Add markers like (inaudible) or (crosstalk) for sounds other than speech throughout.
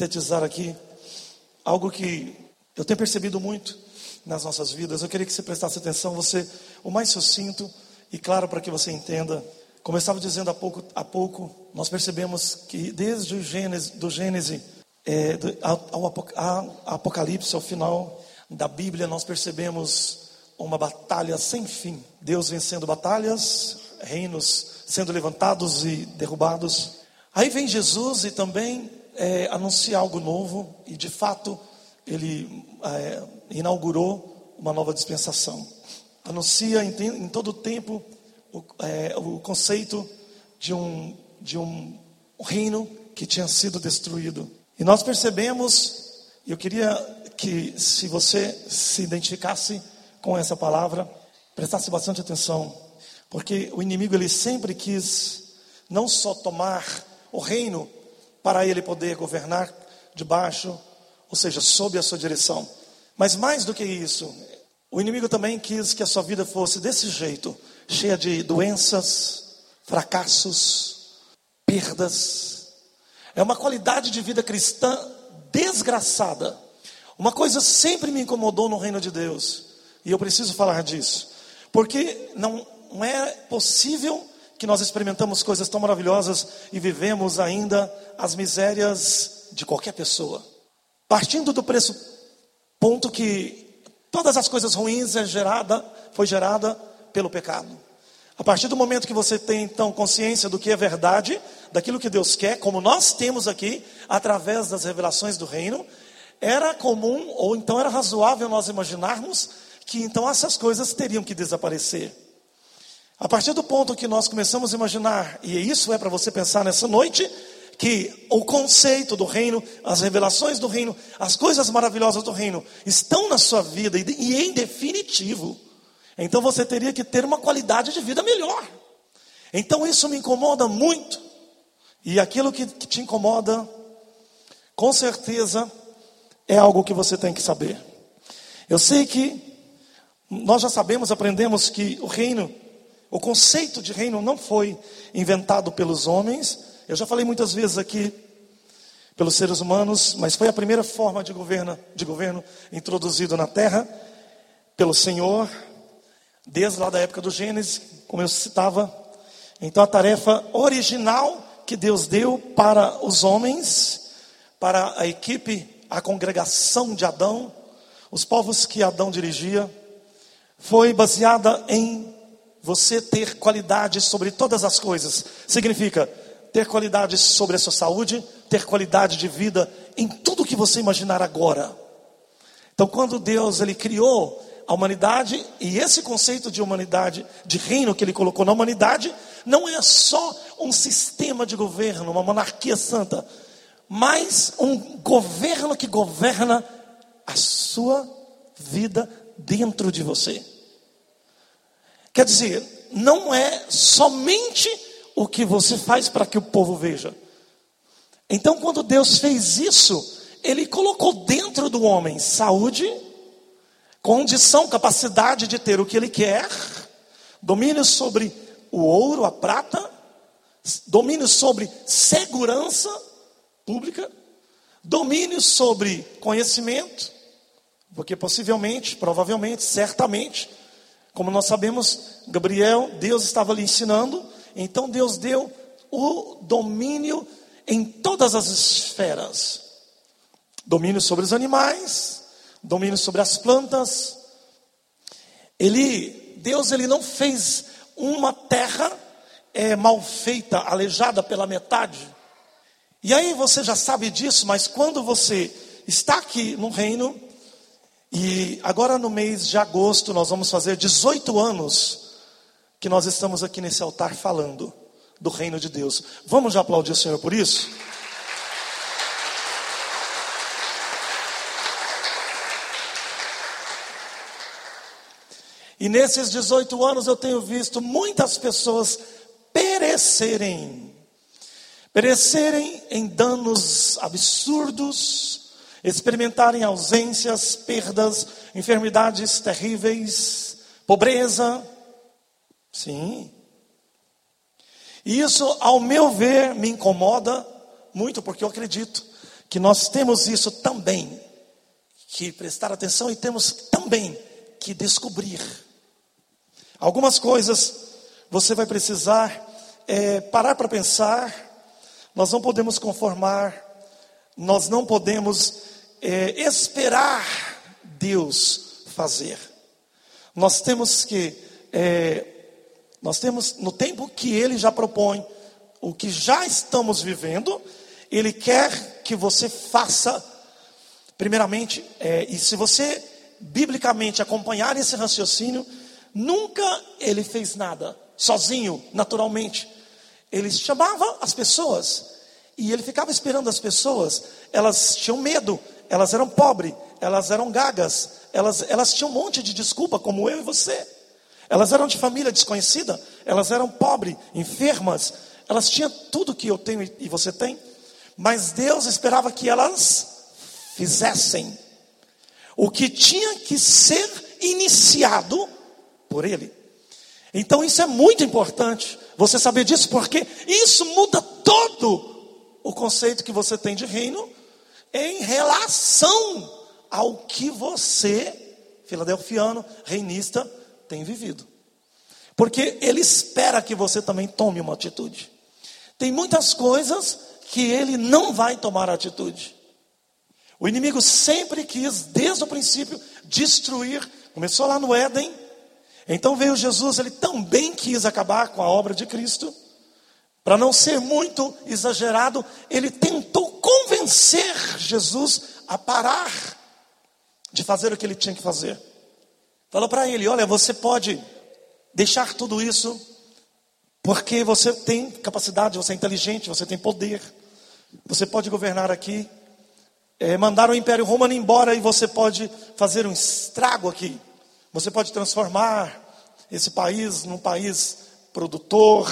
sintetizar aqui algo que eu tenho percebido muito nas nossas vidas. Eu queria que você prestasse atenção, você, o mais sucinto e claro para que você entenda. Como eu estava dizendo há pouco, há pouco nós percebemos que desde o Gênesis, do Gênesis é, do, ao, ao Apocalipse, ao final da Bíblia, nós percebemos uma batalha sem fim. Deus vencendo batalhas, reinos sendo levantados e derrubados. Aí vem Jesus e também é, anuncia algo novo, e de fato ele é, inaugurou uma nova dispensação. Anuncia em, em todo o tempo o, é, o conceito de um, de um reino que tinha sido destruído. E nós percebemos, eu queria que se você se identificasse com essa palavra, prestasse bastante atenção, porque o inimigo ele sempre quis não só tomar o reino para ele poder governar debaixo, ou seja, sob a sua direção, mas mais do que isso, o inimigo também quis que a sua vida fosse desse jeito, cheia de doenças, fracassos, perdas. É uma qualidade de vida cristã desgraçada. Uma coisa sempre me incomodou no reino de Deus. E eu preciso falar disso. Porque não, não é possível que nós experimentamos coisas tão maravilhosas e vivemos ainda as misérias de qualquer pessoa. Partindo do preço ponto que todas as coisas ruins é gerada, foi gerada pelo pecado. A partir do momento que você tem então consciência do que é verdade, daquilo que Deus quer, como nós temos aqui, através das revelações do reino, era comum ou então era razoável nós imaginarmos que então essas coisas teriam que desaparecer. A partir do ponto que nós começamos a imaginar, e isso é para você pensar nessa noite, que o conceito do reino, as revelações do reino, as coisas maravilhosas do reino estão na sua vida e em definitivo, então você teria que ter uma qualidade de vida melhor. Então isso me incomoda muito. E aquilo que, que te incomoda, com certeza, é algo que você tem que saber. Eu sei que nós já sabemos, aprendemos que o reino, o conceito de reino não foi inventado pelos homens. Eu já falei muitas vezes aqui pelos seres humanos, mas foi a primeira forma de governo, de governo introduzido na terra pelo Senhor, desde lá da época do Gênesis, como eu citava. Então a tarefa original que Deus deu para os homens, para a equipe, a congregação de Adão, os povos que Adão dirigia, foi baseada em você ter qualidade sobre todas as coisas. Significa ter qualidade sobre a sua saúde, ter qualidade de vida em tudo que você imaginar agora. Então, quando Deus ele criou a humanidade e esse conceito de humanidade, de reino que ele colocou na humanidade, não é só um sistema de governo, uma monarquia santa, mas um governo que governa a sua vida dentro de você. Quer dizer, não é somente o que você faz para que o povo veja. Então, quando Deus fez isso, Ele colocou dentro do homem saúde, condição, capacidade de ter o que Ele quer, domínio sobre o ouro, a prata, domínio sobre segurança pública, domínio sobre conhecimento, porque possivelmente, provavelmente, certamente, como nós sabemos, Gabriel, Deus estava lhe ensinando, então Deus deu o domínio em todas as esferas: domínio sobre os animais, domínio sobre as plantas. Ele, Deus, ele não fez uma terra é, mal feita, aleijada pela metade. E aí você já sabe disso, mas quando você está aqui no reino, e agora no mês de agosto nós vamos fazer 18 anos que nós estamos aqui nesse altar falando do reino de Deus. Vamos já aplaudir o Senhor por isso? E nesses 18 anos eu tenho visto muitas pessoas perecerem, perecerem em danos absurdos, experimentarem ausências, perdas, enfermidades terríveis, pobreza. Sim. E isso, ao meu ver, me incomoda muito porque eu acredito que nós temos isso também que prestar atenção e temos também que descobrir. Algumas coisas você vai precisar é, parar para pensar, nós não podemos conformar, nós não podemos é, esperar Deus fazer. Nós temos que, é, nós temos, no tempo que Ele já propõe, o que já estamos vivendo, Ele quer que você faça, primeiramente, é, e se você biblicamente acompanhar esse raciocínio, nunca Ele fez nada sozinho, naturalmente. Ele chamava as pessoas e ele ficava esperando as pessoas. Elas tinham medo, elas eram pobres, elas eram gagas, elas, elas tinham um monte de desculpa, como eu e você. Elas eram de família desconhecida, elas eram pobres, enfermas, elas tinham tudo que eu tenho e você tem, mas Deus esperava que elas fizessem o que tinha que ser iniciado por Ele. Então isso é muito importante, você saber disso, porque isso muda todo o conceito que você tem de reino em relação ao que você, filadelfiano, reinista, tem vivido. Porque ele espera que você também tome uma atitude. Tem muitas coisas que ele não vai tomar atitude. O inimigo sempre quis, desde o princípio, destruir. Começou lá no Éden. Então veio Jesus, ele também quis acabar com a obra de Cristo. Para não ser muito exagerado, ele tentou convencer Jesus a parar de fazer o que ele tinha que fazer. Falou para ele: Olha, você pode deixar tudo isso, porque você tem capacidade, você é inteligente, você tem poder, você pode governar aqui. É, mandar o Império Romano embora e você pode fazer um estrago aqui. Você pode transformar esse país num país produtor.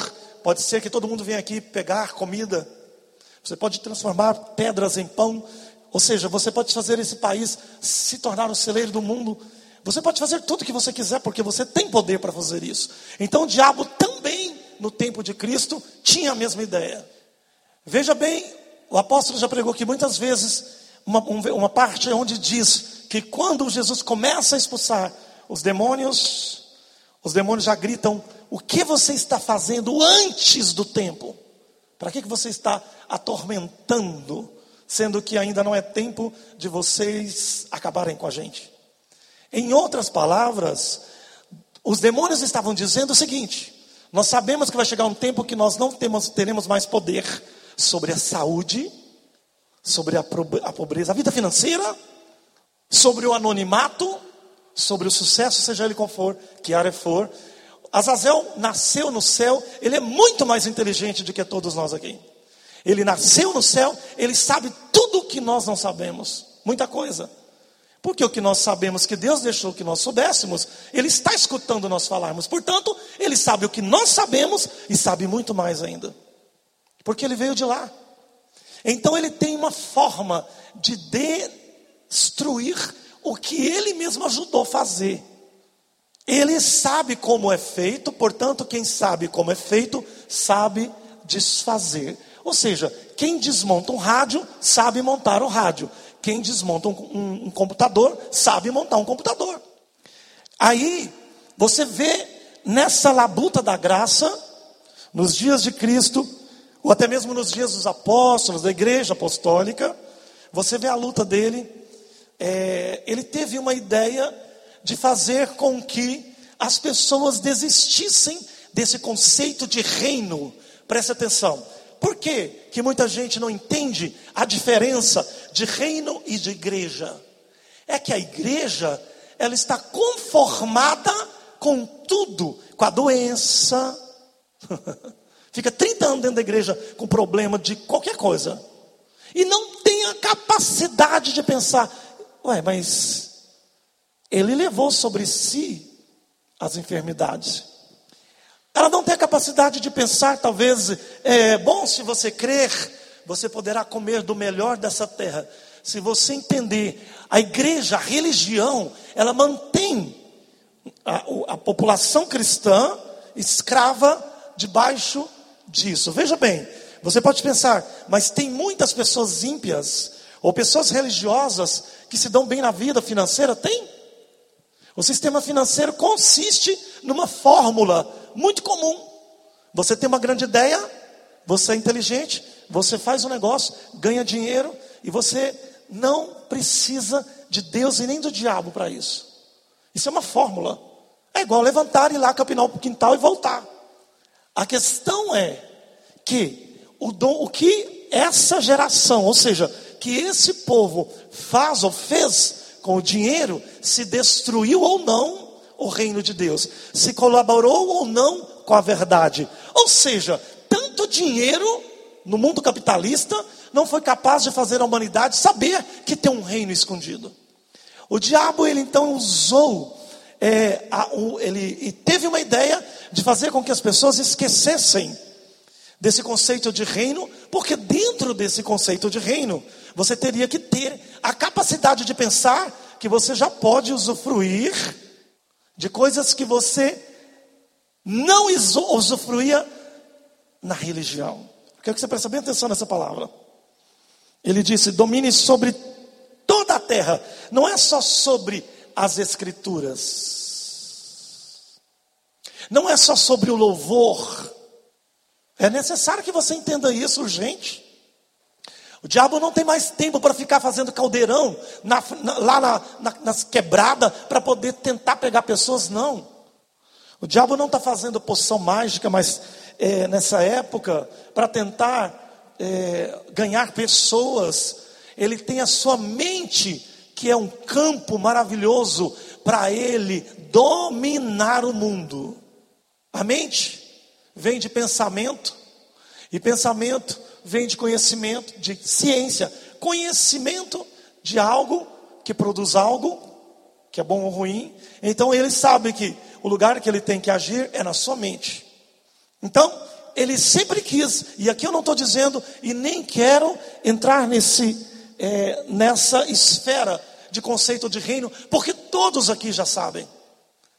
Pode ser que todo mundo venha aqui pegar comida. Você pode transformar pedras em pão. Ou seja, você pode fazer esse país se tornar o celeiro do mundo. Você pode fazer tudo o que você quiser, porque você tem poder para fazer isso. Então o diabo também, no tempo de Cristo, tinha a mesma ideia. Veja bem, o apóstolo já pregou aqui muitas vezes uma, uma parte onde diz que quando Jesus começa a expulsar os demônios, os demônios já gritam: O que você está fazendo antes do tempo? Para que, que você está atormentando sendo que ainda não é tempo de vocês acabarem com a gente. Em outras palavras, os demônios estavam dizendo o seguinte: nós sabemos que vai chegar um tempo que nós não temos, teremos mais poder sobre a saúde, sobre a, a pobreza, a vida financeira, sobre o anonimato, sobre o sucesso, seja ele qual for, que área for. Azazel nasceu no céu, ele é muito mais inteligente do que todos nós aqui. Ele nasceu no céu, ele sabe tudo o que nós não sabemos, muita coisa. Porque o que nós sabemos que Deus deixou que nós soubéssemos, Ele está escutando nós falarmos. Portanto, Ele sabe o que nós sabemos e sabe muito mais ainda. Porque Ele veio de lá. Então Ele tem uma forma de destruir o que Ele mesmo ajudou a fazer. Ele sabe como é feito, portanto, quem sabe como é feito, sabe desfazer. Ou seja, quem desmonta um rádio sabe montar um rádio. Quem desmonta um, um, um computador sabe montar um computador. Aí você vê nessa labuta da graça, nos dias de Cristo, ou até mesmo nos dias dos apóstolos, da igreja apostólica, você vê a luta dele. É, ele teve uma ideia de fazer com que as pessoas desistissem desse conceito de reino. Preste atenção. Por que, que muita gente não entende a diferença de reino e de igreja? É que a igreja, ela está conformada com tudo, com a doença. (laughs) Fica 30 anos dentro da igreja com problema de qualquer coisa. E não tem a capacidade de pensar, ué, mas ele levou sobre si as enfermidades. Ela não tem a capacidade de pensar, talvez, é bom se você crer, você poderá comer do melhor dessa terra. Se você entender, a igreja, a religião, ela mantém a, a população cristã escrava debaixo disso. Veja bem, você pode pensar, mas tem muitas pessoas ímpias ou pessoas religiosas que se dão bem na vida financeira? Tem. O sistema financeiro consiste numa fórmula muito comum. Você tem uma grande ideia, você é inteligente, você faz um negócio, ganha dinheiro e você não precisa de Deus e nem do diabo para isso. Isso é uma fórmula. É igual levantar, ir lá capinar o quintal e voltar. A questão é que o, dom, o que essa geração, ou seja, que esse povo faz ou fez com o dinheiro, se destruiu ou não o reino de Deus, se colaborou ou não com a verdade. Ou seja, tanto dinheiro no mundo capitalista não foi capaz de fazer a humanidade saber que tem um reino escondido. O diabo, ele então usou, é, a, o, ele teve uma ideia de fazer com que as pessoas esquecessem desse conceito de reino, porque dentro desse conceito de reino, você teria que ter a capacidade de pensar que você já pode usufruir de coisas que você não usufruía na religião. Eu quero que você preste bem atenção nessa palavra. Ele disse: domine sobre toda a terra, não é só sobre as Escrituras, não é só sobre o louvor, é necessário que você entenda isso urgente. O diabo não tem mais tempo para ficar fazendo caldeirão na, na, lá na, nas quebradas para poder tentar pegar pessoas, não. O diabo não está fazendo poção mágica, mas é, nessa época para tentar é, ganhar pessoas. Ele tem a sua mente, que é um campo maravilhoso para ele dominar o mundo. A mente vem de pensamento, e pensamento vem de conhecimento, de ciência. Conhecimento de algo que produz algo que é bom ou ruim. Então ele sabe que o lugar que ele tem que agir é na sua mente. Então, ele sempre quis, e aqui eu não estou dizendo, e nem quero entrar nesse, é, nessa esfera de conceito de reino, porque todos aqui já sabem.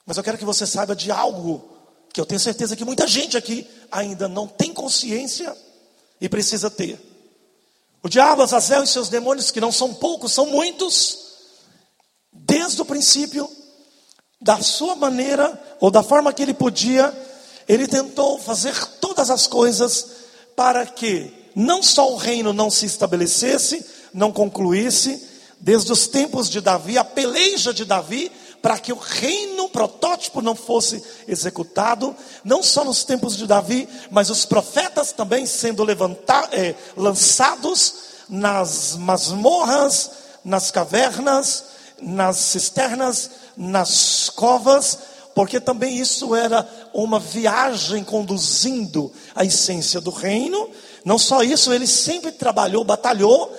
Mas eu quero que você saiba de algo que eu tenho certeza que muita gente aqui ainda não tem consciência e precisa ter. O diabo, Azazel e seus demônios, que não são poucos, são muitos, desde o princípio, da sua maneira, ou da forma que ele podia, ele tentou fazer todas as coisas para que não só o reino não se estabelecesse, não concluísse, desde os tempos de Davi, a peleja de Davi, para que o reino protótipo não fosse executado, não só nos tempos de Davi, mas os profetas também sendo levantados, é, lançados nas masmorras, nas cavernas, nas cisternas, nas covas, porque também isso era uma viagem conduzindo a essência do reino. Não só isso, ele sempre trabalhou, batalhou,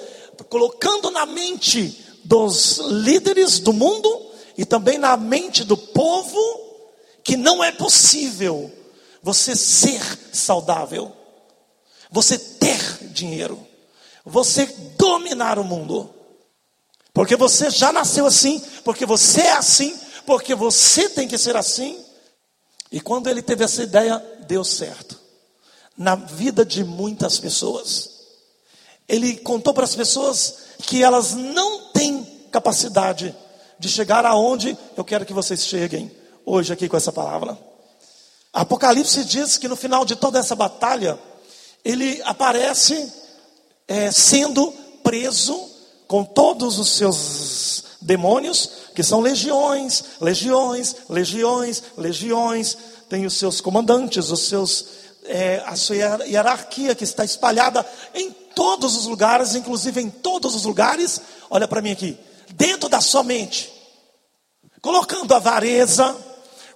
colocando na mente dos líderes do mundo e também na mente do povo que não é possível você ser saudável, você ter dinheiro, você dominar o mundo. Porque você já nasceu assim, porque você é assim, porque você tem que ser assim. E quando ele teve essa ideia, deu certo. Na vida de muitas pessoas. Ele contou para as pessoas que elas não têm capacidade de chegar aonde eu quero que vocês cheguem hoje aqui com essa palavra. Apocalipse diz que no final de toda essa batalha, ele aparece é, sendo preso com todos os seus demônios, que são legiões, legiões, legiões, legiões, tem os seus comandantes, os seus, é, a sua hierarquia que está espalhada em todos os lugares, inclusive em todos os lugares, olha para mim aqui, dentro da sua mente, colocando avareza,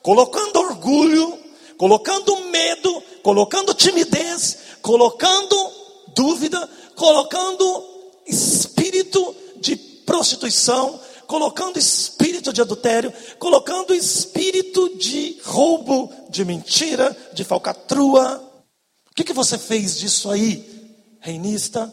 colocando orgulho, colocando medo, colocando timidez, colocando dúvida, colocando espírito de prostituição, colocando espírito de adultério, colocando espírito de roubo, de mentira, de falcatrua. O que, que você fez disso aí, reinista,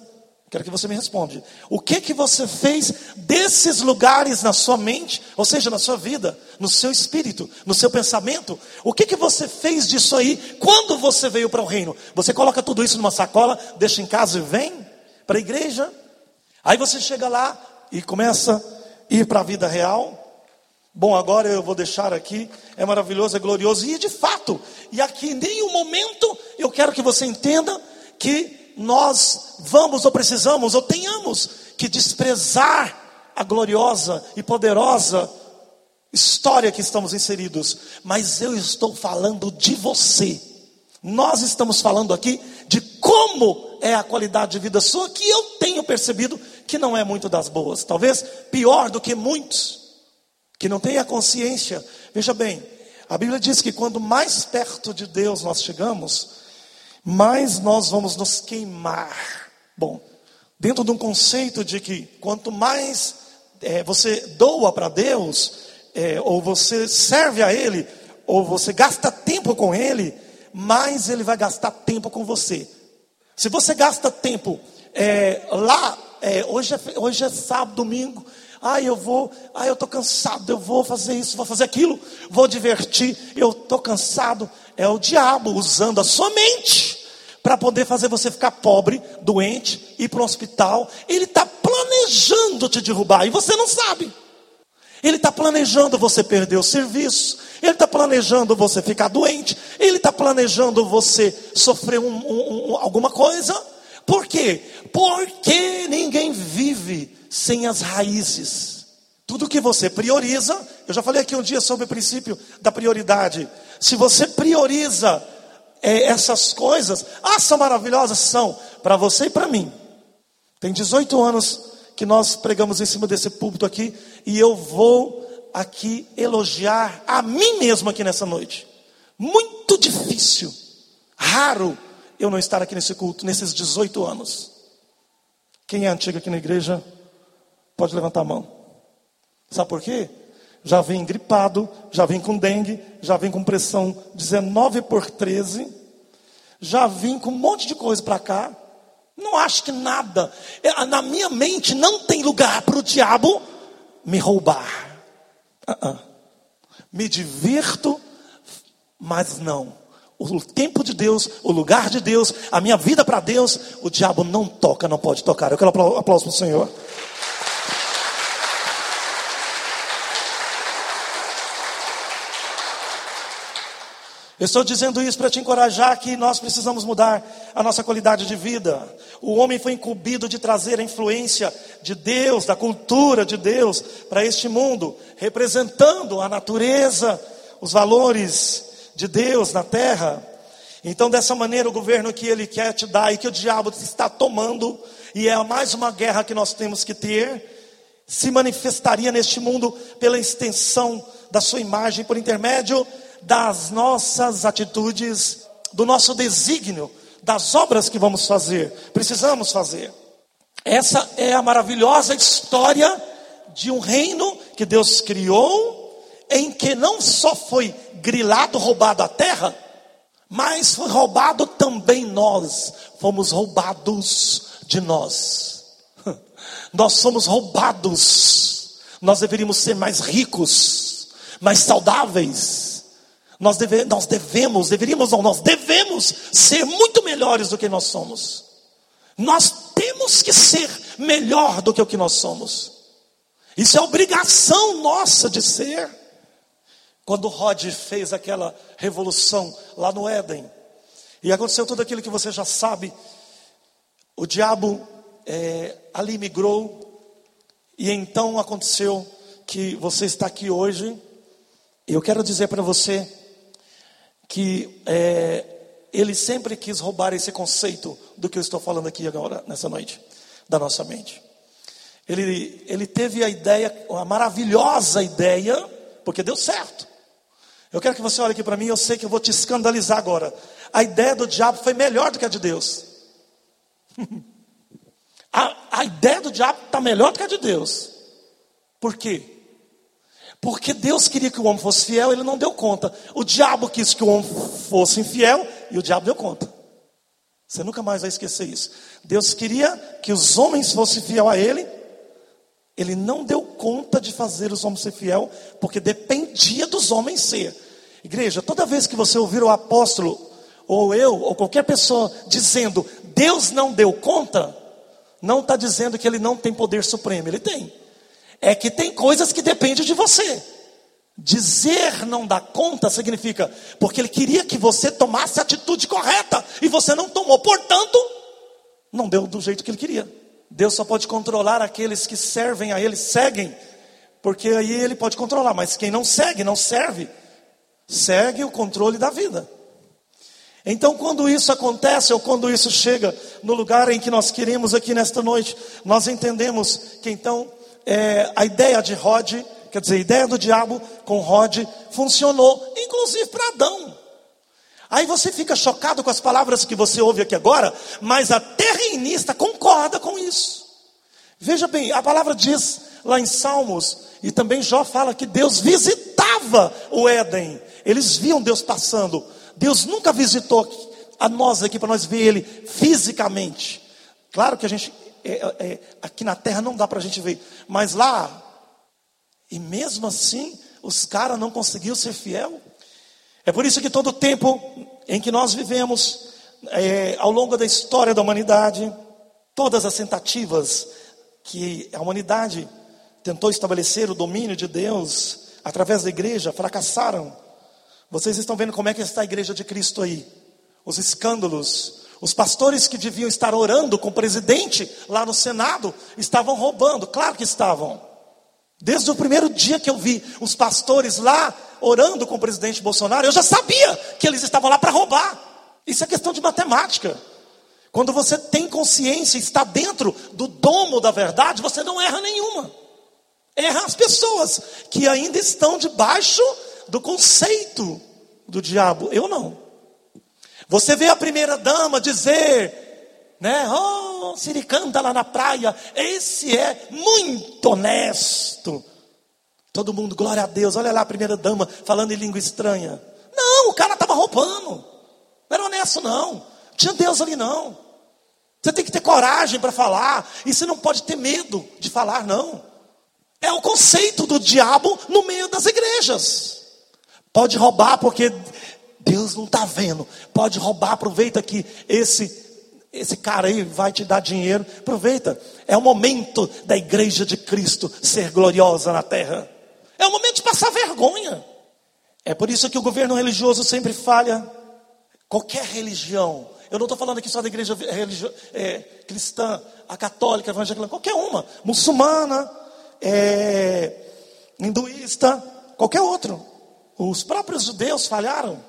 Quero que você me responda. O que que você fez desses lugares na sua mente, ou seja, na sua vida, no seu espírito, no seu pensamento? O que que você fez disso aí quando você veio para o reino? Você coloca tudo isso numa sacola, deixa em casa e vem para a igreja? Aí você chega lá e começa a ir para a vida real. Bom, agora eu vou deixar aqui, é maravilhoso, é glorioso, e de fato, e aqui em nenhum momento eu quero que você entenda que nós vamos ou precisamos ou tenhamos que desprezar a gloriosa e poderosa história que estamos inseridos, mas eu estou falando de você. Nós estamos falando aqui de como é a qualidade de vida sua que eu tenho percebido que não é muito das boas, talvez pior do que muitos que não têm a consciência. Veja bem, a Bíblia diz que quando mais perto de Deus nós chegamos, mais nós vamos nos queimar. Bom, dentro de um conceito de que quanto mais é, você doa para Deus, é, ou você serve a Ele, ou você gasta tempo com Ele, mais Ele vai gastar tempo com você. Se você gasta tempo é, lá, é, hoje, é, hoje é sábado, domingo, ah, eu vou, ah, eu estou cansado, eu vou fazer isso, vou fazer aquilo, vou divertir, eu estou cansado. É o diabo usando a sua mente para poder fazer você ficar pobre, doente, ir para o hospital. Ele está planejando te derrubar e você não sabe. Ele está planejando você perder o serviço. Ele está planejando você ficar doente. Ele está planejando você sofrer um, um, um, alguma coisa. Por quê? Porque ninguém vive sem as raízes. Tudo que você prioriza, eu já falei aqui um dia sobre o princípio da prioridade. Se você prioriza é, essas coisas, ah, são maravilhosas? São, para você e para mim. Tem 18 anos que nós pregamos em cima desse púlpito aqui, e eu vou aqui elogiar a mim mesmo aqui nessa noite. Muito difícil, raro eu não estar aqui nesse culto, nesses 18 anos. Quem é antigo aqui na igreja? Pode levantar a mão. Sabe por quê? Já vem gripado, já vem com dengue, já vem com pressão 19 por 13, já vim com um monte de coisa para cá. Não acho que nada, é, na minha mente não tem lugar para o diabo me roubar. Uh -uh. Me divirto, mas não. O tempo de Deus, o lugar de Deus, a minha vida para Deus, o diabo não toca, não pode tocar. Eu quero aplauso para o Senhor. Eu estou dizendo isso para te encorajar que nós precisamos mudar a nossa qualidade de vida. O homem foi incumbido de trazer a influência de Deus, da cultura de Deus para este mundo, representando a natureza, os valores de Deus na terra. Então, dessa maneira, o governo que ele quer te dar e que o diabo está tomando, e é mais uma guerra que nós temos que ter, se manifestaria neste mundo pela extensão da sua imagem por intermédio das nossas atitudes, do nosso desígnio, das obras que vamos fazer, precisamos fazer. Essa é a maravilhosa história de um reino que Deus criou, em que não só foi grilado, roubado a terra, mas foi roubado também nós, fomos roubados de nós. (laughs) Nós somos roubados, nós deveríamos ser mais ricos, mais saudáveis, nós, deve, nós devemos, deveríamos não, nós devemos ser muito melhores do que nós somos. Nós temos que ser melhor do que o que nós somos. Isso é obrigação nossa de ser. Quando Rod fez aquela revolução lá no Éden, e aconteceu tudo aquilo que você já sabe, o diabo é, ali migrou, e então aconteceu que você está aqui hoje, eu quero dizer para você que é, ele sempre quis roubar esse conceito do que eu estou falando aqui agora, nessa noite, da nossa mente. Ele, ele teve a ideia, uma maravilhosa ideia, porque deu certo. Eu quero que você olhe aqui para mim, eu sei que eu vou te escandalizar agora. A ideia do diabo foi melhor do que a de Deus. (laughs) a, a ideia do diabo está melhor do que a de Deus. Por quê? Porque Deus queria que o homem fosse fiel, ele não deu conta. O diabo quis que o homem fosse infiel e o diabo deu conta. Você nunca mais vai esquecer isso. Deus queria que os homens fossem fiel a Ele. Ele não deu conta de fazer os homens ser fiel, porque dependia dos homens ser. Igreja, toda vez que você ouvir o apóstolo, ou eu, ou qualquer pessoa dizendo Deus não deu conta, não está dizendo que ele não tem poder supremo, ele tem. É que tem coisas que dependem de você. Dizer não dá conta significa porque ele queria que você tomasse a atitude correta e você não tomou, portanto, não deu do jeito que ele queria. Deus só pode controlar aqueles que servem a ele, seguem, porque aí ele pode controlar, mas quem não segue, não serve, segue o controle da vida. Então, quando isso acontece, ou quando isso chega no lugar em que nós queremos aqui nesta noite, nós entendemos que então é, a ideia de Rod, quer dizer, a ideia do diabo com Rod, funcionou, inclusive para Adão. Aí você fica chocado com as palavras que você ouve aqui agora, mas a terrenista concorda com isso. Veja bem, a palavra diz lá em Salmos, e também Jó fala que Deus visitava o Éden. Eles viam Deus passando. Deus nunca visitou a nós aqui para nós ver Ele fisicamente. Claro que a gente, é, é, aqui na terra não dá para a gente ver, mas lá, e mesmo assim, os caras não conseguiram ser fiel. É por isso que todo o tempo em que nós vivemos, é, ao longo da história da humanidade, todas as tentativas que a humanidade tentou estabelecer o domínio de Deus através da igreja fracassaram. Vocês estão vendo como é que está a igreja de Cristo aí? Os escândalos. Os pastores que deviam estar orando com o presidente lá no Senado estavam roubando, claro que estavam. Desde o primeiro dia que eu vi os pastores lá orando com o presidente Bolsonaro, eu já sabia que eles estavam lá para roubar. Isso é questão de matemática. Quando você tem consciência, está dentro do domo da verdade, você não erra nenhuma. Erra as pessoas que ainda estão debaixo do conceito do diabo. Eu não. Você vê a primeira dama dizer, né? Oh, Siricanta lá na praia, esse é muito honesto. Todo mundo, glória a Deus, olha lá a primeira dama falando em língua estranha. Não, o cara estava roubando. Não era honesto, não. Tinha Deus ali, não. Você tem que ter coragem para falar. E você não pode ter medo de falar, não. É o conceito do diabo no meio das igrejas. Pode roubar porque Deus não está vendo. Pode roubar, aproveita que esse esse cara aí vai te dar dinheiro. Aproveita. É o momento da igreja de Cristo ser gloriosa na terra. É o momento de passar vergonha. É por isso que o governo religioso sempre falha. Qualquer religião. Eu não estou falando aqui só da igreja é, cristã, a católica, a evangélica, qualquer uma. Muçulmana, é, hinduísta, qualquer outro. Os próprios judeus falharam.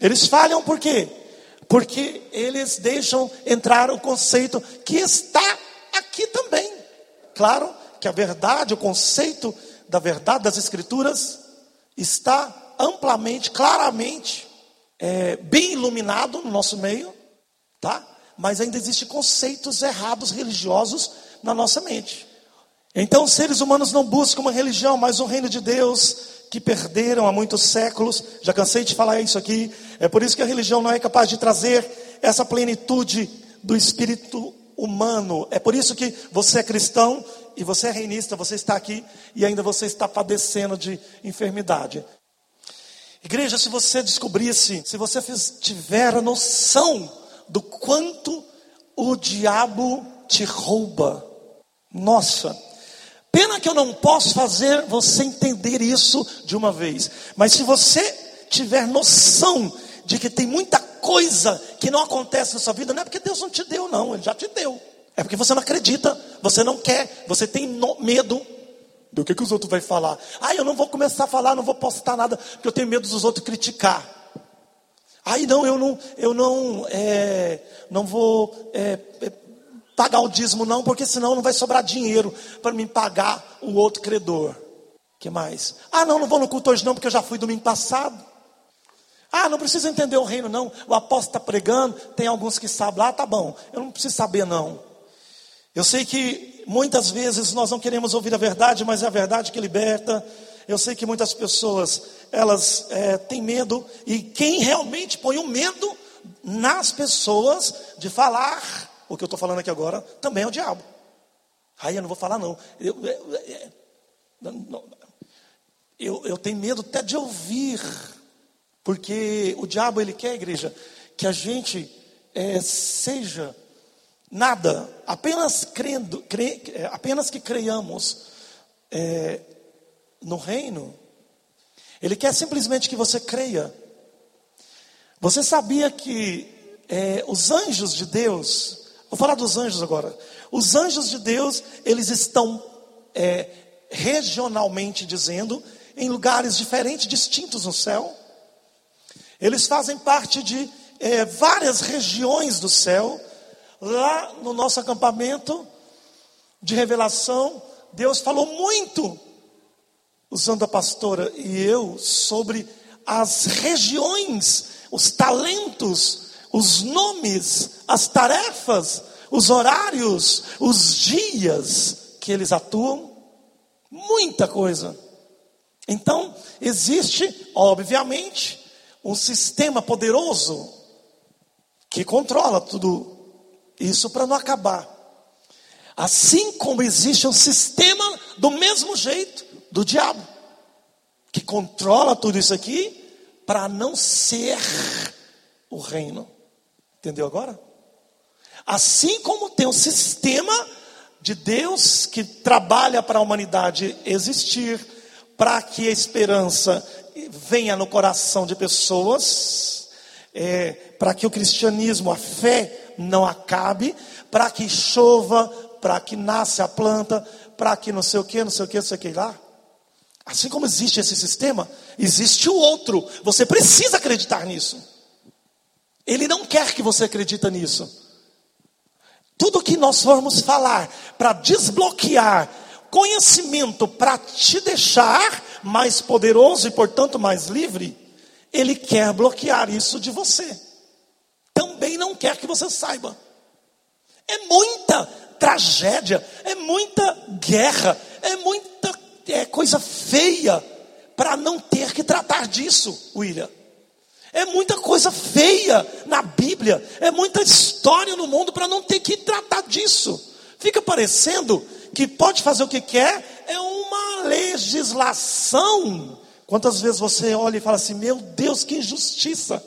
Eles falham por quê? Porque eles deixam entrar o conceito que está aqui também. Claro que a verdade, o conceito da verdade das Escrituras está amplamente, claramente, é, bem iluminado no nosso meio, tá? Mas ainda existem conceitos errados religiosos na nossa mente. Então, os seres humanos não buscam uma religião, mas um reino de Deus que perderam há muitos séculos. Já cansei de falar isso aqui. É por isso que a religião não é capaz de trazer essa plenitude do espírito humano. É por isso que você é cristão e você é reinista, você está aqui e ainda você está padecendo de enfermidade. Igreja, se você descobrisse, se você tiver a noção do quanto o diabo te rouba, nossa, Pena que eu não posso fazer você entender isso de uma vez. Mas se você tiver noção de que tem muita coisa que não acontece na sua vida, não é porque Deus não te deu, não, Ele já te deu. É porque você não acredita, você não quer, você tem medo do que, que os outros vão falar. Ah, eu não vou começar a falar, não vou postar nada, porque eu tenho medo dos outros criticar. Aí não, eu não, eu não, é, não vou é, é pagar o dízimo não, porque senão não vai sobrar dinheiro para me pagar o outro credor. que mais? Ah, não, não vou no culto hoje não, porque eu já fui domingo passado. Ah, não precisa entender o reino não. O apóstolo está pregando, tem alguns que sabem lá, ah, tá bom. Eu não preciso saber não. Eu sei que muitas vezes nós não queremos ouvir a verdade, mas é a verdade que liberta. Eu sei que muitas pessoas elas é, têm medo e quem realmente põe o medo nas pessoas de falar o que eu estou falando aqui agora, também é o diabo. Aí eu não vou falar, não. Eu, eu, eu, eu tenho medo até de ouvir, porque o diabo, ele quer, igreja, que a gente é, seja nada, apenas crendo, cre, é, apenas que creiamos é, no reino. Ele quer simplesmente que você creia. Você sabia que é, os anjos de Deus, vou falar dos anjos agora. Os anjos de Deus, eles estão é, regionalmente dizendo, em lugares diferentes, distintos no céu. Eles fazem parte de é, várias regiões do céu. Lá no nosso acampamento de revelação, Deus falou muito, usando a pastora e eu, sobre as regiões, os talentos, os nomes, as tarefas, os horários, os dias que eles atuam. Muita coisa. Então, existe, obviamente, um sistema poderoso que controla tudo isso para não acabar. Assim como existe um sistema do mesmo jeito do diabo, que controla tudo isso aqui para não ser o reino. Entendeu agora? Assim como tem um sistema de Deus que trabalha para a humanidade existir, para que a esperança venha no coração de pessoas, é, para que o cristianismo, a fé não acabe, para que chova, para que nasça a planta, para que não sei o que, não sei o que, não sei o que lá. Assim como existe esse sistema, existe o outro. Você precisa acreditar nisso. Ele não quer que você acredite nisso. Tudo que nós formos falar para desbloquear conhecimento para te deixar mais poderoso e, portanto, mais livre, ele quer bloquear isso de você. Também não quer que você saiba. É muita tragédia, é muita guerra, é muita é, coisa feia para não ter que tratar disso, William. É muita coisa feia na Bíblia, é muita história no mundo para não ter que tratar disso. Fica parecendo que pode fazer o que quer, legislação. Quantas vezes você olha e fala assim: Meu Deus, que injustiça!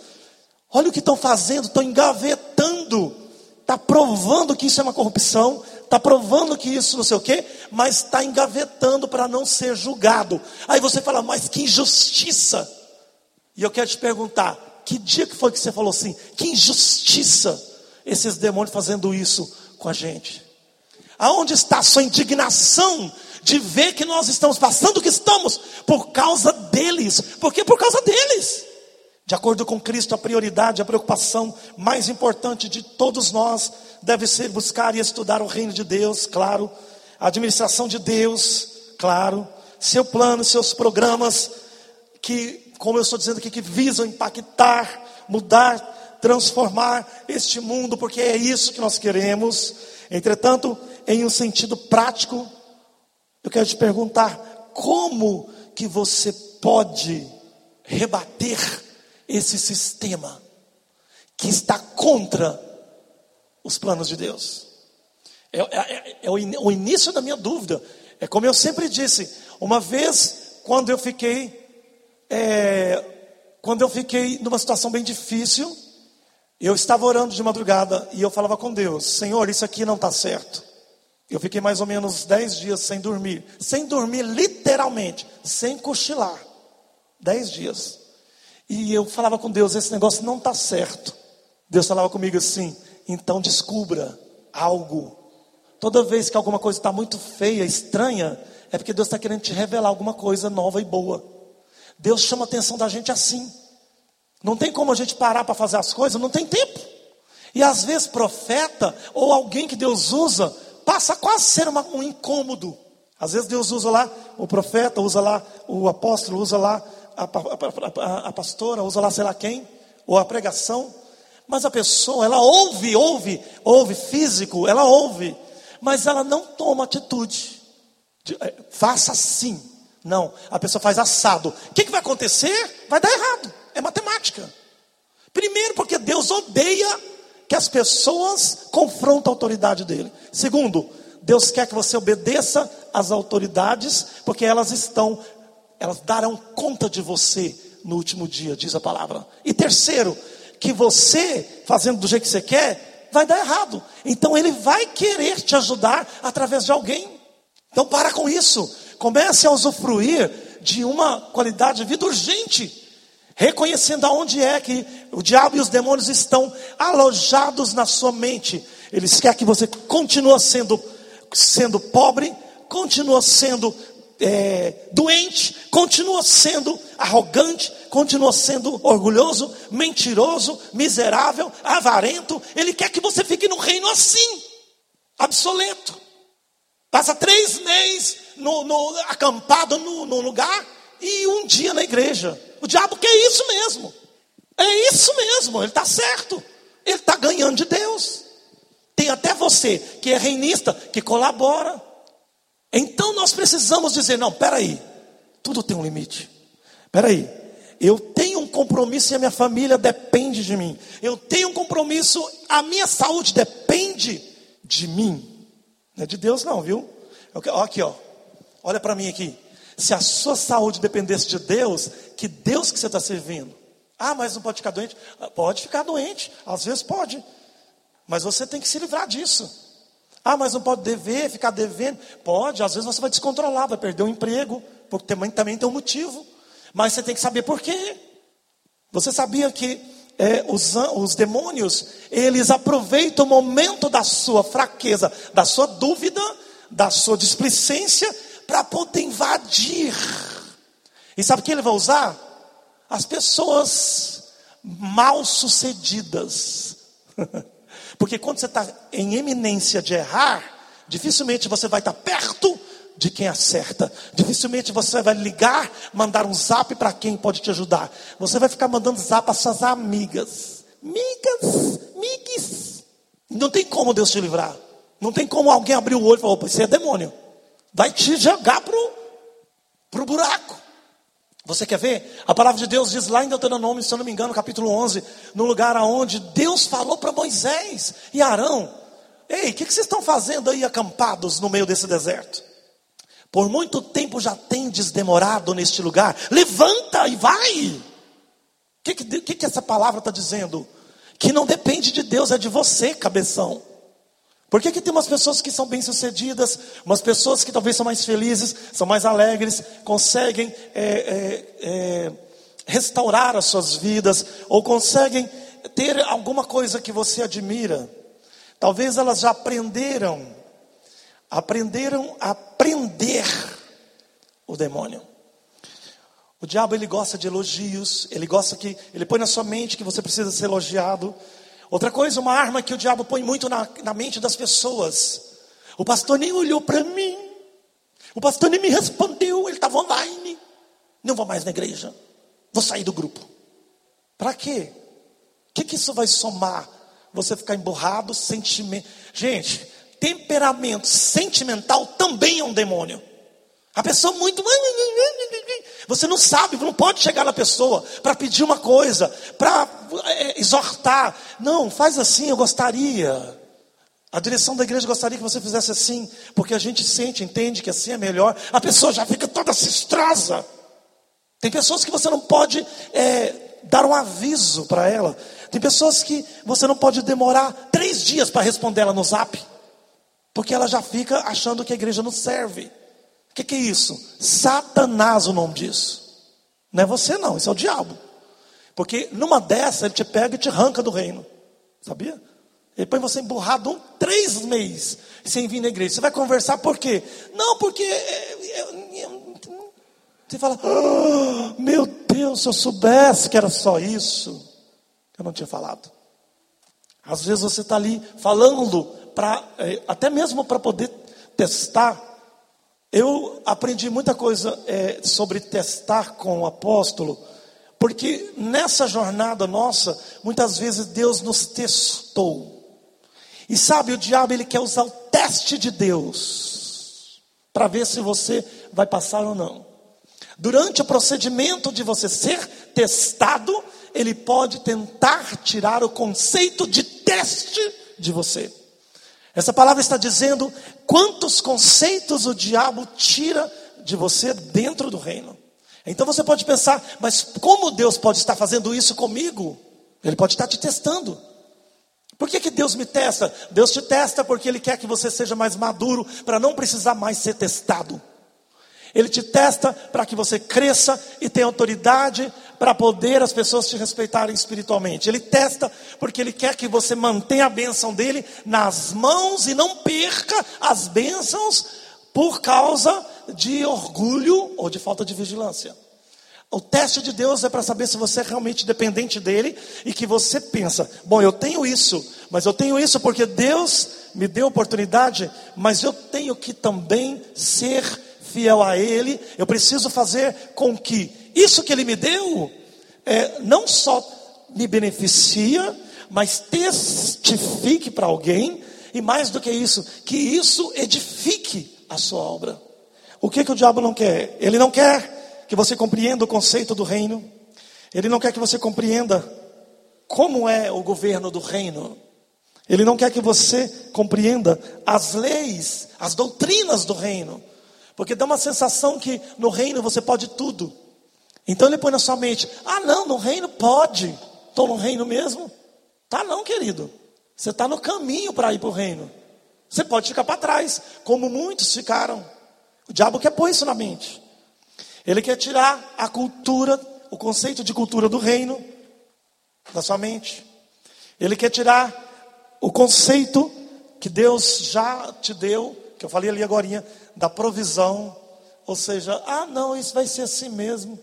Olha o que estão fazendo, estão engavetando, está provando que isso é uma corrupção, está provando que isso não sei o quê, mas está engavetando para não ser julgado. Aí você fala, mas que injustiça! E eu quero te perguntar: que dia que foi que você falou assim? Que injustiça esses demônios fazendo isso com a gente? Aonde está a sua indignação de ver que nós estamos passando o que estamos por causa deles? Porque por causa deles. De acordo com Cristo, a prioridade, a preocupação mais importante de todos nós deve ser buscar e estudar o reino de Deus, claro, a administração de Deus, claro, seu plano, seus programas, que, como eu estou dizendo aqui, que visam impactar, mudar, transformar este mundo, porque é isso que nós queremos. Entretanto, em um sentido prático, eu quero te perguntar: como que você pode rebater esse sistema que está contra os planos de Deus? É, é, é, é o, início da minha dúvida. É como eu sempre disse, uma vez, quando eu fiquei, é, quando eu fiquei numa situação bem difícil, eu estava orando de madrugada e eu falava com Deus: Senhor, isso aqui não está certo. Eu fiquei mais ou menos dez dias sem dormir, sem dormir literalmente, sem cochilar. Dez dias. E eu falava com Deus: esse negócio não está certo. Deus falava comigo assim: então descubra algo. Toda vez que alguma coisa está muito feia, estranha, é porque Deus está querendo te revelar alguma coisa nova e boa. Deus chama a atenção da gente assim. Não tem como a gente parar para fazer as coisas, não tem tempo. E às vezes profeta ou alguém que Deus usa passa quase a ser uma, um incômodo. Às vezes Deus usa lá o profeta, usa lá o apóstolo, usa lá a, a, a, a pastora, usa lá sei lá quem, ou a pregação. Mas a pessoa, ela ouve, ouve, ouve físico, ela ouve, mas ela não toma atitude. De, é, faça assim. Não, a pessoa faz assado. O que, que vai acontecer? Vai dar errado. É matemática. Primeiro, porque Deus odeia que as pessoas confrontam a autoridade dele. Segundo, Deus quer que você obedeça às autoridades, porque elas estão, elas darão conta de você no último dia, diz a palavra. E terceiro, que você, fazendo do jeito que você quer, vai dar errado. Então ele vai querer te ajudar através de alguém. Então para com isso. Comece a usufruir de uma qualidade de vida urgente. Reconhecendo aonde é que o diabo e os demônios estão alojados na sua mente. Eles querem que você continue sendo, sendo pobre, continue sendo é, doente, continua sendo arrogante, continua sendo orgulhoso, mentiroso, miserável, avarento. Ele quer que você fique no reino assim, obsoleto. Passa três meses no, no, acampado no, no lugar e um dia na igreja. O diabo quer isso mesmo. É isso mesmo, ele está certo. Ele está ganhando de Deus. Tem até você que é reinista, que colabora. Então nós precisamos dizer: não, peraí, tudo tem um limite. Peraí, eu tenho um compromisso e a minha família depende de mim. Eu tenho um compromisso, a minha saúde depende de mim. Não é de Deus, não, viu? Ó, aqui, ó. Olha para mim aqui. Se a sua saúde dependesse de Deus, que Deus que você está servindo? Ah, mas não pode ficar doente? Ah, pode ficar doente, às vezes pode. Mas você tem que se livrar disso. Ah, mas não pode dever, ficar devendo. Pode, às vezes você vai descontrolar, vai perder o emprego, porque também, também tem um motivo. Mas você tem que saber por quê. Você sabia que é, os, os demônios, eles aproveitam o momento da sua fraqueza, da sua dúvida, da sua displicência, para poder invadir. E sabe o que ele vai usar? As pessoas mal sucedidas. (laughs) Porque quando você está em eminência de errar, dificilmente você vai estar tá perto de quem acerta. Dificilmente você vai ligar, mandar um zap para quem pode te ajudar. Você vai ficar mandando zap para suas amigas. Migas, migues. Não tem como Deus te livrar. Não tem como alguém abrir o olho e falar, opa, isso é demônio. Vai te jogar pro, pro buraco. Você quer ver? A palavra de Deus diz lá em Deuteronômio, se eu não me engano, capítulo 11, no lugar aonde Deus falou para Moisés e Arão: Ei, o que, que vocês estão fazendo aí acampados no meio desse deserto? Por muito tempo já tendes demorado neste lugar, levanta e vai. O que, que, que essa palavra está dizendo? Que não depende de Deus, é de você, cabeção. Por que, que tem umas pessoas que são bem-sucedidas, umas pessoas que talvez são mais felizes, são mais alegres, conseguem é, é, é, restaurar as suas vidas, ou conseguem ter alguma coisa que você admira? Talvez elas já aprenderam, aprenderam a prender o demônio. O diabo ele gosta de elogios, ele gosta que ele põe na sua mente que você precisa ser elogiado. Outra coisa, uma arma que o diabo põe muito na, na mente das pessoas. O pastor nem olhou para mim. O pastor nem me respondeu. Ele estava online. Não vou mais na igreja. Vou sair do grupo. Para quê? O que, que isso vai somar? Você ficar emburrado, sentimento. Gente, temperamento sentimental também é um demônio. A pessoa muito. Você não sabe, não pode chegar na pessoa para pedir uma coisa, para exortar. Não, faz assim, eu gostaria. A direção da igreja gostaria que você fizesse assim, porque a gente sente, entende que assim é melhor. A pessoa já fica toda cistrosa. Tem pessoas que você não pode é, dar um aviso para ela. Tem pessoas que você não pode demorar três dias para responder ela no zap, porque ela já fica achando que a igreja não serve. O que, que, é isso? Satanás o nome disso. Não é você não, isso é o diabo. Porque numa dessa ele te pega e te arranca do reino. Sabia? Ele põe você emburrado um, três meses sem vir na igreja. Você vai conversar por quê? Não, porque é, é, é, você fala, oh, meu Deus, se eu soubesse que era só isso, eu não tinha falado. Às vezes você está ali falando para até mesmo para poder testar eu aprendi muita coisa é, sobre testar com o apóstolo, porque nessa jornada nossa, muitas vezes Deus nos testou. E sabe, o diabo ele quer usar o teste de Deus para ver se você vai passar ou não. Durante o procedimento de você ser testado, ele pode tentar tirar o conceito de teste de você. Essa palavra está dizendo quantos conceitos o diabo tira de você dentro do reino. Então você pode pensar, mas como Deus pode estar fazendo isso comigo? Ele pode estar te testando. Por que, que Deus me testa? Deus te testa porque Ele quer que você seja mais maduro, para não precisar mais ser testado. Ele te testa para que você cresça e tenha autoridade para poder as pessoas te respeitarem espiritualmente. Ele testa porque ele quer que você mantenha a bênção dele nas mãos e não perca as bênçãos por causa de orgulho ou de falta de vigilância. O teste de Deus é para saber se você é realmente dependente dele e que você pensa: bom, eu tenho isso, mas eu tenho isso porque Deus me deu oportunidade, mas eu tenho que também ser fiel a Ele. Eu preciso fazer com que isso que Ele me deu é, não só me beneficia, mas testifique para alguém e mais do que isso, que isso edifique a sua obra. O que que o diabo não quer? Ele não quer que você compreenda o conceito do reino. Ele não quer que você compreenda como é o governo do reino. Ele não quer que você compreenda as leis, as doutrinas do reino. Porque dá uma sensação que no reino você pode tudo. Então ele põe na sua mente: ah, não, no reino pode. Estou no reino mesmo? Tá não, querido. Você está no caminho para ir para o reino. Você pode ficar para trás, como muitos ficaram. O diabo quer pôr isso na mente. Ele quer tirar a cultura, o conceito de cultura do reino da sua mente. Ele quer tirar o conceito que Deus já te deu, que eu falei ali agora, da provisão. Ou seja, ah, não, isso vai ser assim mesmo.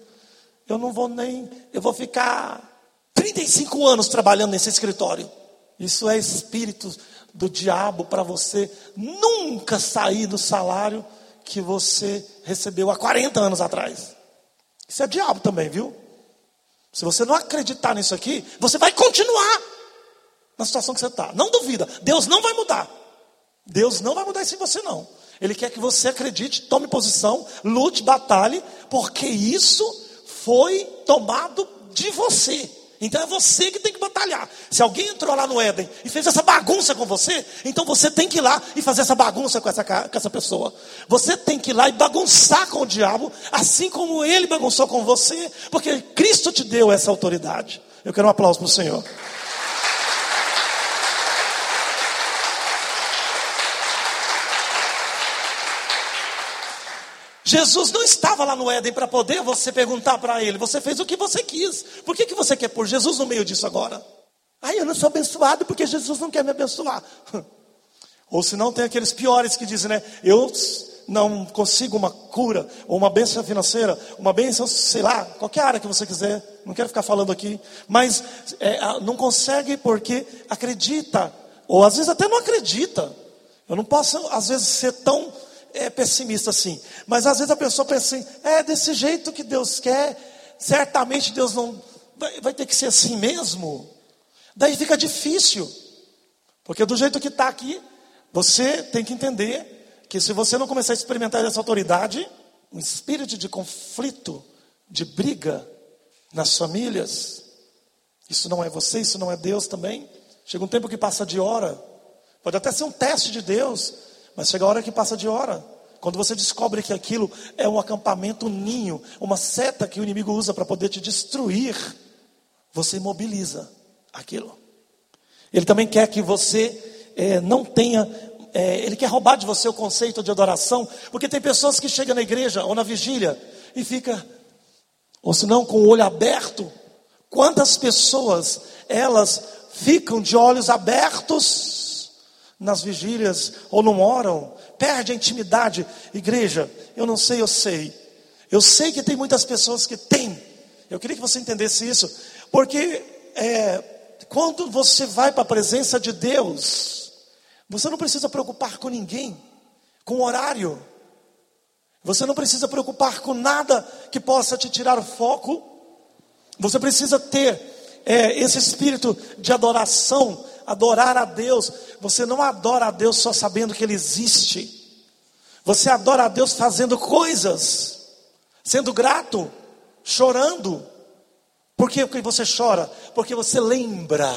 Eu não vou nem, eu vou ficar 35 anos trabalhando nesse escritório. Isso é espírito do diabo para você nunca sair do salário que você recebeu há 40 anos atrás. Isso é diabo também, viu? Se você não acreditar nisso aqui, você vai continuar na situação que você está. Não duvida, Deus não vai mudar. Deus não vai mudar isso em você, não. Ele quer que você acredite, tome posição, lute, batalhe, porque isso foi tomado de você. Então é você que tem que batalhar. Se alguém entrou lá no Éden e fez essa bagunça com você, então você tem que ir lá e fazer essa bagunça com essa, com essa pessoa. Você tem que ir lá e bagunçar com o diabo, assim como ele bagunçou com você, porque Cristo te deu essa autoridade. Eu quero um aplauso para o Senhor. Jesus não estava lá no Éden para poder você perguntar para ele. Você fez o que você quis. Por que, que você quer pôr Jesus no meio disso agora? Ai, eu não sou abençoado porque Jesus não quer me abençoar. (laughs) Ou se não, tem aqueles piores que dizem, né? Eu não consigo uma cura, ou uma bênção financeira, uma bênção, sei lá, qualquer área que você quiser. Não quero ficar falando aqui. Mas é, não consegue porque acredita. Ou às vezes até não acredita. Eu não posso, às vezes, ser tão é pessimista assim. Mas às vezes a pessoa pensa assim: é desse jeito que Deus quer, certamente Deus não. Vai, vai ter que ser assim mesmo. Daí fica difícil. Porque do jeito que está aqui, você tem que entender que se você não começar a experimentar essa autoridade, um espírito de conflito, de briga nas famílias, isso não é você, isso não é Deus também. Chega um tempo que passa de hora, pode até ser um teste de Deus, mas chega a hora que passa de hora. Quando você descobre que aquilo é um acampamento, um ninho, uma seta que o inimigo usa para poder te destruir, você imobiliza aquilo. Ele também quer que você é, não tenha, é, ele quer roubar de você o conceito de adoração, porque tem pessoas que chegam na igreja ou na vigília e fica, ou se não, com o olho aberto. Quantas pessoas elas ficam de olhos abertos nas vigílias ou não oram, perde a intimidade. Igreja, eu não sei, eu sei. Eu sei que tem muitas pessoas que têm. Eu queria que você entendesse isso, porque é, quando você vai para a presença de Deus, você não precisa preocupar com ninguém, com horário. Você não precisa preocupar com nada que possa te tirar o foco. Você precisa ter é, esse espírito de adoração adorar a Deus, você não adora a Deus só sabendo que Ele existe. Você adora a Deus fazendo coisas, sendo grato, chorando, Por que você chora? Porque você lembra.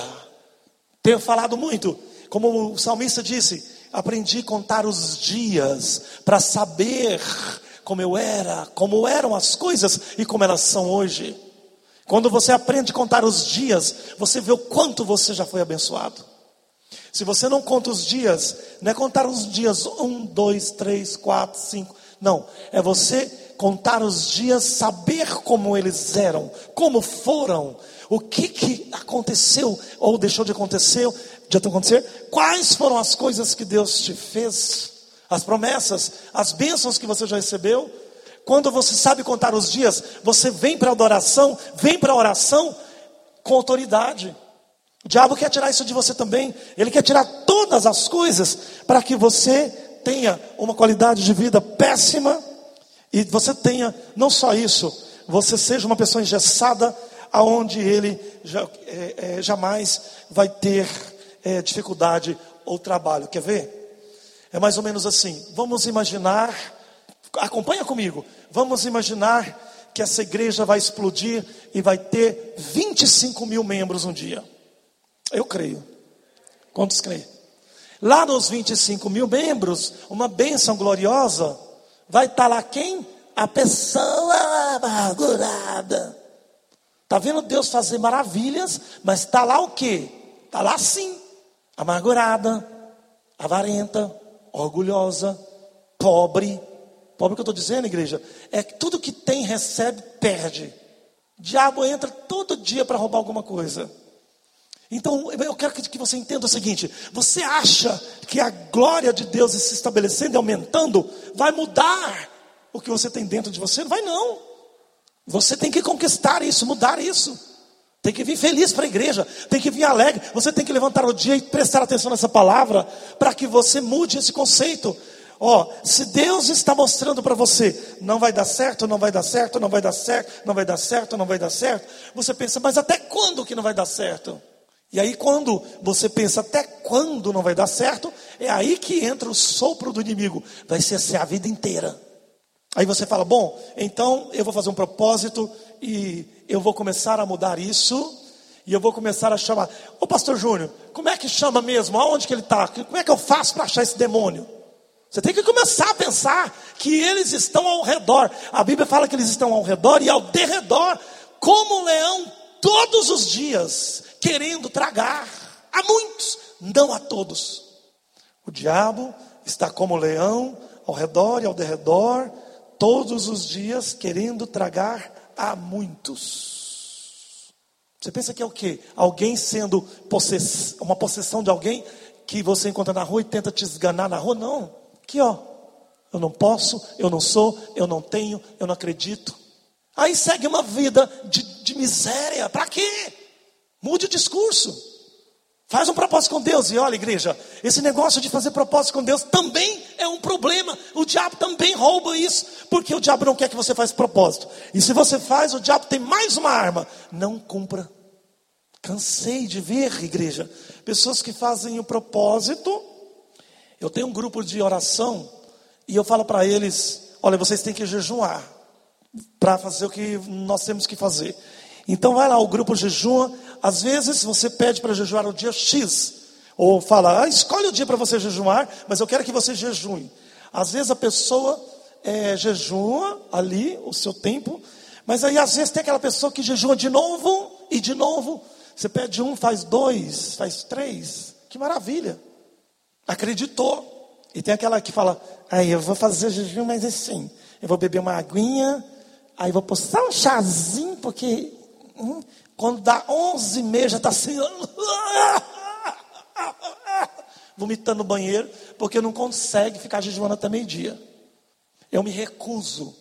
Tenho falado muito, como o salmista disse, aprendi a contar os dias para saber como eu era, como eram as coisas e como elas são hoje. Quando você aprende a contar os dias, você vê o quanto você já foi abençoado. Se você não conta os dias, não é contar os dias um, dois, três, quatro, cinco. Não, é você contar os dias, saber como eles eram, como foram, o que, que aconteceu ou deixou de acontecer, de acontecer, quais foram as coisas que Deus te fez, as promessas, as bênçãos que você já recebeu. Quando você sabe contar os dias, você vem para a adoração, vem para a oração com autoridade. O diabo quer tirar isso de você também. Ele quer tirar todas as coisas para que você tenha uma qualidade de vida péssima e você tenha não só isso, você seja uma pessoa engessada, aonde ele já, é, é, jamais vai ter é, dificuldade ou trabalho. Quer ver? É mais ou menos assim. Vamos imaginar, acompanha comigo. Vamos imaginar que essa igreja vai explodir e vai ter 25 mil membros um dia. Eu creio. Quantos creem? Lá nos 25 mil membros, uma bênção gloriosa, vai estar lá quem? A pessoa amargurada. Está vendo Deus fazer maravilhas, mas está lá o quê? Está lá sim, amargurada, avarenta, orgulhosa, pobre. Pobre que eu estou dizendo, igreja, é que tudo que tem, recebe, perde. Diabo entra todo dia para roubar alguma coisa. Então, eu quero que você entenda o seguinte: você acha que a glória de Deus se estabelecendo e aumentando vai mudar o que você tem dentro de você? Não vai, não. Você tem que conquistar isso, mudar isso. Tem que vir feliz para a igreja, tem que vir alegre. Você tem que levantar o dia e prestar atenção nessa palavra para que você mude esse conceito. Ó, oh, se Deus está mostrando para você, não vai dar certo, não vai dar certo, não vai dar certo, não vai dar certo, não vai dar certo, você pensa, mas até quando que não vai dar certo? E aí, quando você pensa até quando não vai dar certo, é aí que entra o sopro do inimigo. Vai ser assim a vida inteira. Aí você fala: bom, então eu vou fazer um propósito e eu vou começar a mudar isso. E eu vou começar a chamar. Ô pastor Júnior, como é que chama mesmo? Aonde que ele está? Como é que eu faço para achar esse demônio? Você tem que começar a pensar que eles estão ao redor. A Bíblia fala que eles estão ao redor e ao derredor, como um leão, todos os dias querendo tragar. A muitos, não a todos. O diabo está como leão ao redor e ao derredor, todos os dias querendo tragar a muitos. Você pensa que é o quê? Alguém sendo possess... uma possessão de alguém que você encontra na rua e tenta te esganar na rua? Não. Aqui, ó. Eu não posso, eu não sou, eu não tenho, eu não acredito. Aí segue uma vida de, de miséria. Para quê? Mude o discurso. Faz um propósito com Deus. E olha, igreja, esse negócio de fazer propósito com Deus também é um problema. O diabo também rouba isso, porque o diabo não quer que você faça propósito. E se você faz, o diabo tem mais uma arma. Não cumpra. Cansei de ver, igreja, pessoas que fazem o propósito. Eu tenho um grupo de oração e eu falo para eles: olha, vocês têm que jejuar para fazer o que nós temos que fazer. Então vai lá, o grupo jejua. Às vezes você pede para jejuar o dia X. Ou fala, ah, escolhe o dia para você jejuar, mas eu quero que você jejue. Às vezes a pessoa é, jejua ali o seu tempo, mas aí às vezes tem aquela pessoa que jejua de novo e de novo. Você pede um, faz dois, faz três. Que maravilha. Acreditou. E tem aquela que fala, aí eu vou fazer jejum, mas assim, eu vou beber uma aguinha, aí vou postar um chazinho, porque Hum? Quando dá 11 meses, já está assim, (laughs) vomitando no banheiro, porque não consegue ficar jejuando até meio-dia. Eu me recuso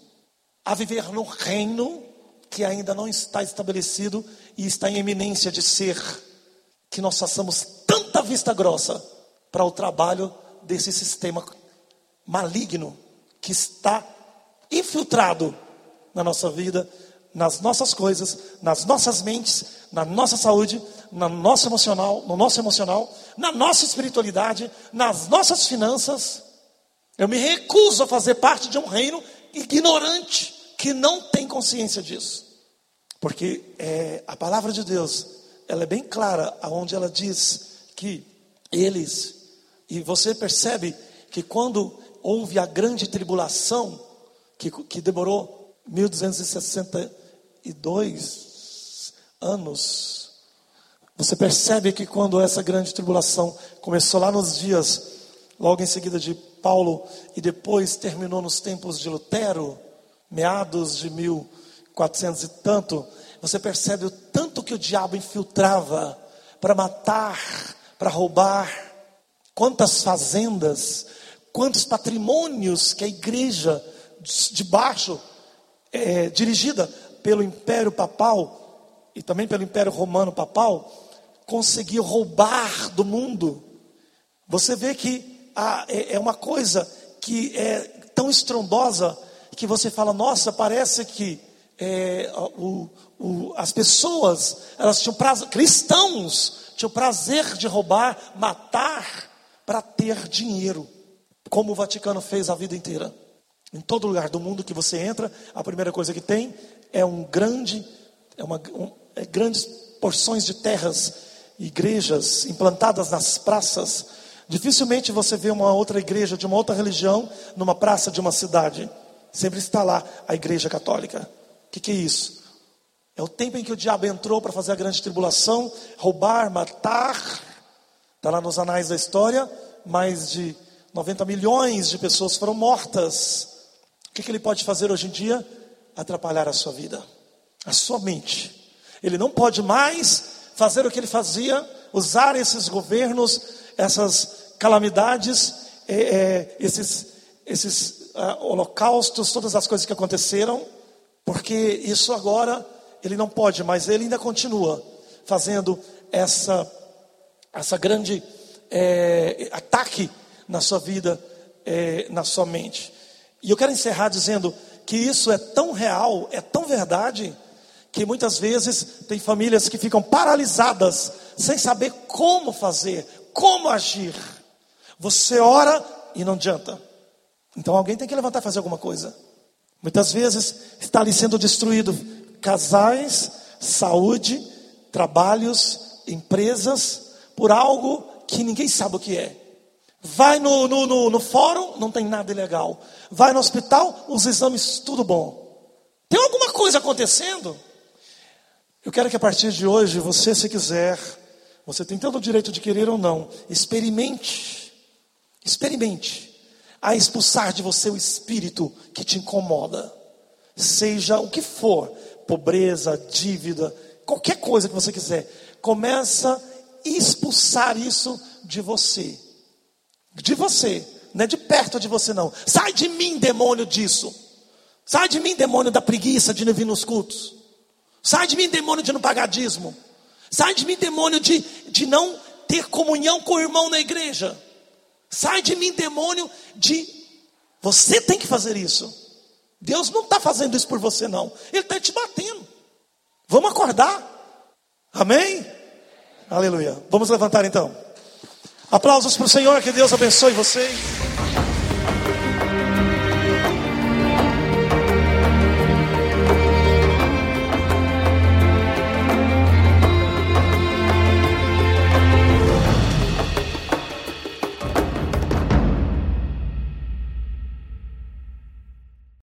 a viver no reino que ainda não está estabelecido e está em eminência de ser, que nós façamos tanta vista grossa para o trabalho desse sistema maligno que está infiltrado na nossa vida nas nossas coisas, nas nossas mentes, na nossa saúde, na nossa emocional, no nosso emocional, na nossa espiritualidade, nas nossas finanças. Eu me recuso a fazer parte de um reino ignorante que não tem consciência disso. Porque é, a palavra de Deus, ela é bem clara, aonde ela diz que eles, e você percebe que quando houve a grande tribulação, que, que demorou 1262 anos, você percebe que quando essa grande tribulação começou lá nos dias, logo em seguida de Paulo, e depois terminou nos tempos de Lutero, meados de 1400 e tanto, você percebe o tanto que o diabo infiltrava para matar, para roubar, quantas fazendas, quantos patrimônios que a igreja de baixo, é, dirigida pelo Império Papal e também pelo Império Romano Papal, conseguiu roubar do mundo. Você vê que ah, é, é uma coisa que é tão estrondosa que você fala, nossa, parece que é, o, o, as pessoas, elas tinham prazer, cristãos tinham prazer de roubar, matar para ter dinheiro, como o Vaticano fez a vida inteira. Em todo lugar do mundo que você entra, a primeira coisa que tem é um grande, é uma um, é grandes porções de terras, igrejas implantadas nas praças. Dificilmente você vê uma outra igreja de uma outra religião numa praça de uma cidade. Sempre está lá a igreja católica. O que, que é isso? É o tempo em que o diabo entrou para fazer a grande tribulação, roubar, matar. Está lá nos anais da história, mais de 90 milhões de pessoas foram mortas. O que, que ele pode fazer hoje em dia? Atrapalhar a sua vida, a sua mente. Ele não pode mais fazer o que ele fazia, usar esses governos, essas calamidades, é, é, esses, esses uh, holocaustos, todas as coisas que aconteceram, porque isso agora ele não pode, mas ele ainda continua fazendo essa, essa grande é, ataque na sua vida, é, na sua mente. E eu quero encerrar dizendo que isso é tão real, é tão verdade, que muitas vezes tem famílias que ficam paralisadas, sem saber como fazer, como agir. Você ora e não adianta. Então alguém tem que levantar e fazer alguma coisa. Muitas vezes está ali sendo destruído casais, saúde, trabalhos, empresas, por algo que ninguém sabe o que é. Vai no, no, no, no fórum, não tem nada ilegal. Vai no hospital, os exames tudo bom. Tem alguma coisa acontecendo? Eu quero que a partir de hoje, você, se quiser, você tem todo o direito de querer ou não, experimente, experimente a expulsar de você o espírito que te incomoda, seja o que for, pobreza, dívida, qualquer coisa que você quiser, começa expulsar isso de você. De você, não é de perto de você não. Sai de mim, demônio disso. Sai de mim, demônio da preguiça de não vir nos cultos. Sai de mim, demônio de não pagar dízimo. Sai de mim, demônio de, de não ter comunhão com o irmão na igreja. Sai de mim, demônio de você tem que fazer isso. Deus não está fazendo isso por você, não. Ele está te batendo. Vamos acordar. Amém? Aleluia. Vamos levantar então. Aplausos para o Senhor, que Deus abençoe vocês.